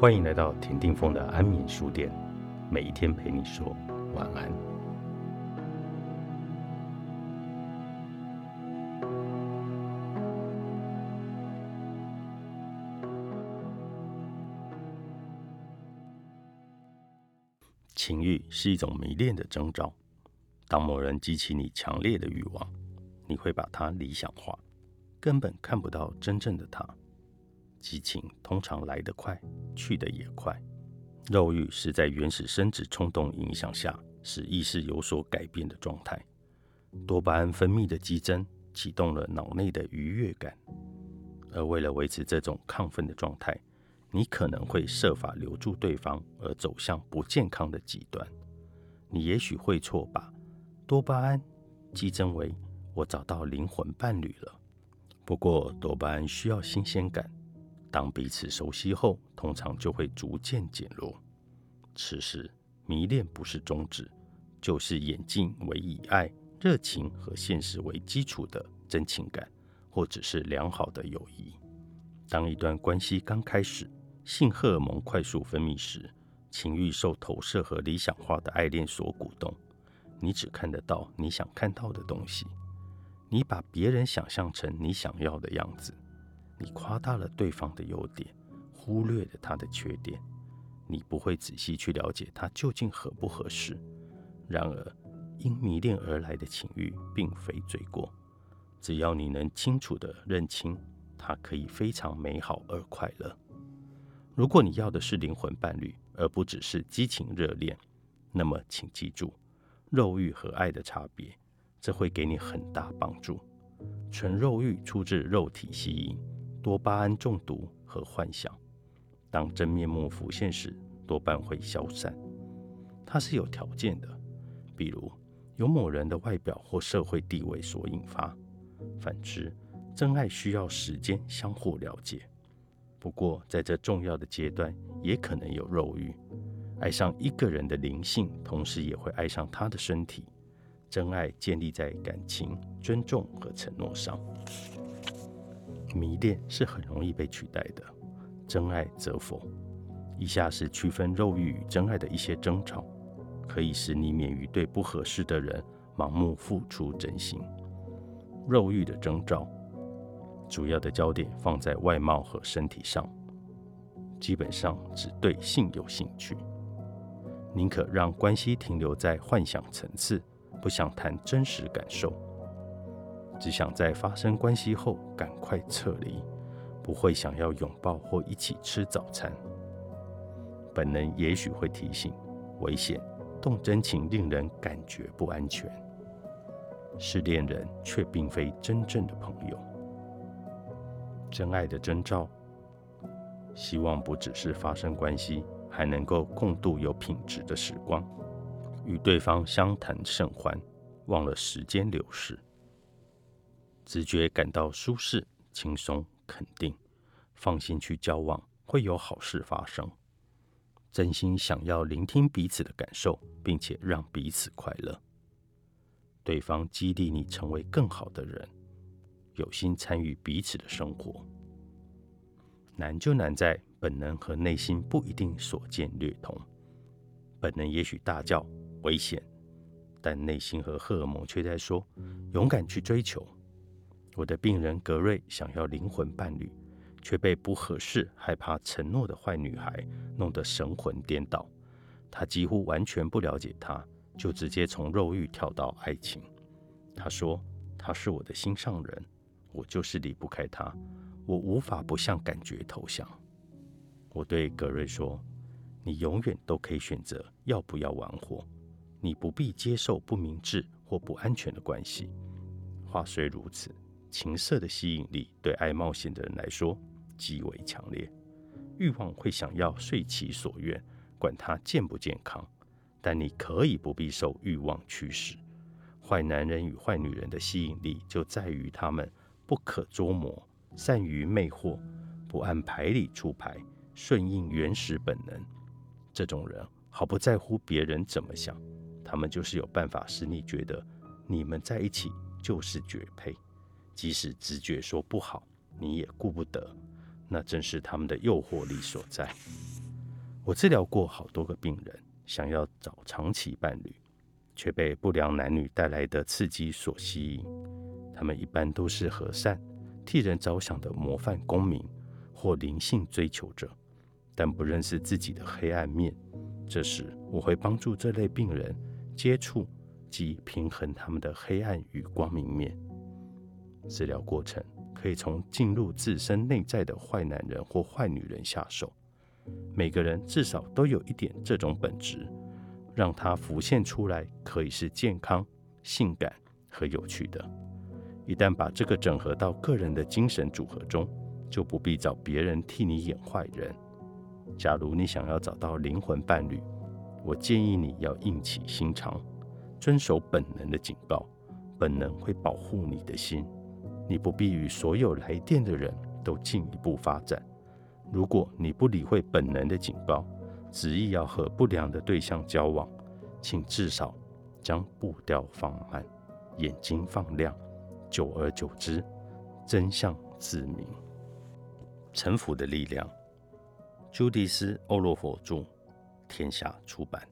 欢迎来到田定峰的安眠书店，每一天陪你说晚安。情欲是一种迷恋的征兆。当某人激起你强烈的欲望，你会把他理想化，根本看不到真正的他。激情通常来得快，去得也快。肉欲是在原始生殖冲动影响下，使意识有所改变的状态。多巴胺分泌的激增启动了脑内的愉悦感，而为了维持这种亢奋的状态，你可能会设法留住对方，而走向不健康的极端。你也许会错把多巴胺激增为“我找到灵魂伴侣了”。不过，多巴胺需要新鲜感。当彼此熟悉后，通常就会逐渐减弱。此时，迷恋不是终止，就是演进为以爱、热情和现实为基础的真情感，或者是良好的友谊。当一段关系刚开始，性荷尔蒙快速分泌时，情欲受投射和理想化的爱恋所鼓动。你只看得到你想看到的东西，你把别人想象成你想要的样子。你夸大了对方的优点，忽略了他的缺点。你不会仔细去了解他究竟合不合适。然而，因迷恋而来的情欲并非罪过，只要你能清楚地认清，它可以非常美好而快乐。如果你要的是灵魂伴侣，而不只是激情热恋，那么请记住肉欲和爱的差别，这会给你很大帮助。纯肉欲出自肉体吸引。多巴胺中毒和幻想，当真面目浮现时，多半会消散。它是有条件的，比如由某人的外表或社会地位所引发。反之，真爱需要时间相互了解。不过，在这重要的阶段，也可能有肉欲，爱上一个人的灵性，同时也会爱上他的身体。真爱建立在感情、尊重和承诺上。迷恋是很容易被取代的，真爱则否。以下是区分肉欲与真爱的一些征兆，可以使你免于对不合适的人盲目付出真心。肉欲的征兆，主要的焦点放在外貌和身体上，基本上只对性有兴趣，宁可让关系停留在幻想层次，不想谈真实感受。只想在发生关系后赶快撤离，不会想要拥抱或一起吃早餐。本能也许会提醒危险，动真情令人感觉不安全。是恋人，却并非真正的朋友。真爱的征兆，希望不只是发生关系，还能够共度有品质的时光，与对方相谈甚欢，忘了时间流逝。直觉感到舒适、轻松、肯定，放心去交往，会有好事发生。真心想要聆听彼此的感受，并且让彼此快乐。对方激励你成为更好的人，有心参与彼此的生活。难就难在本能和内心不一定所见略同。本能也许大叫危险，但内心和荷尔蒙却在说勇敢去追求。我的病人格瑞想要灵魂伴侣，却被不合适、害怕承诺的坏女孩弄得神魂颠倒。他几乎完全不了解她，就直接从肉欲跳到爱情。他说：“他是我的心上人，我就是离不开他，我无法不向感觉投降。”我对格瑞说：“你永远都可以选择要不要玩火，你不必接受不明智或不安全的关系。”话虽如此。情色的吸引力对爱冒险的人来说极为强烈，欲望会想要遂其所愿，管他健不健康。但你可以不必受欲望驱使。坏男人与坏女人的吸引力就在于他们不可捉摸，善于魅惑，不按牌理出牌，顺应原始本能。这种人毫不在乎别人怎么想，他们就是有办法使你觉得你们在一起就是绝配。即使直觉说不好，你也顾不得，那正是他们的诱惑力所在。我治疗过好多个病人，想要找长期伴侣，却被不良男女带来的刺激所吸引。他们一般都是和善、替人着想的模范公民或灵性追求者，但不认识自己的黑暗面。这时，我会帮助这类病人接触及平衡他们的黑暗与光明面。治疗过程可以从进入自身内在的坏男人或坏女人下手。每个人至少都有一点这种本质，让它浮现出来，可以是健康、性感和有趣的。一旦把这个整合到个人的精神组合中，就不必找别人替你演坏人。假如你想要找到灵魂伴侣，我建议你要硬起心肠，遵守本能的警告。本能会保护你的心。你不必与所有来电的人都进一步发展。如果你不理会本能的警告，执意要和不良的对象交往，请至少将步调放慢，眼睛放亮。久而久之，真相自明。臣服的力量，朱迪斯·欧洛佛著，天下出版。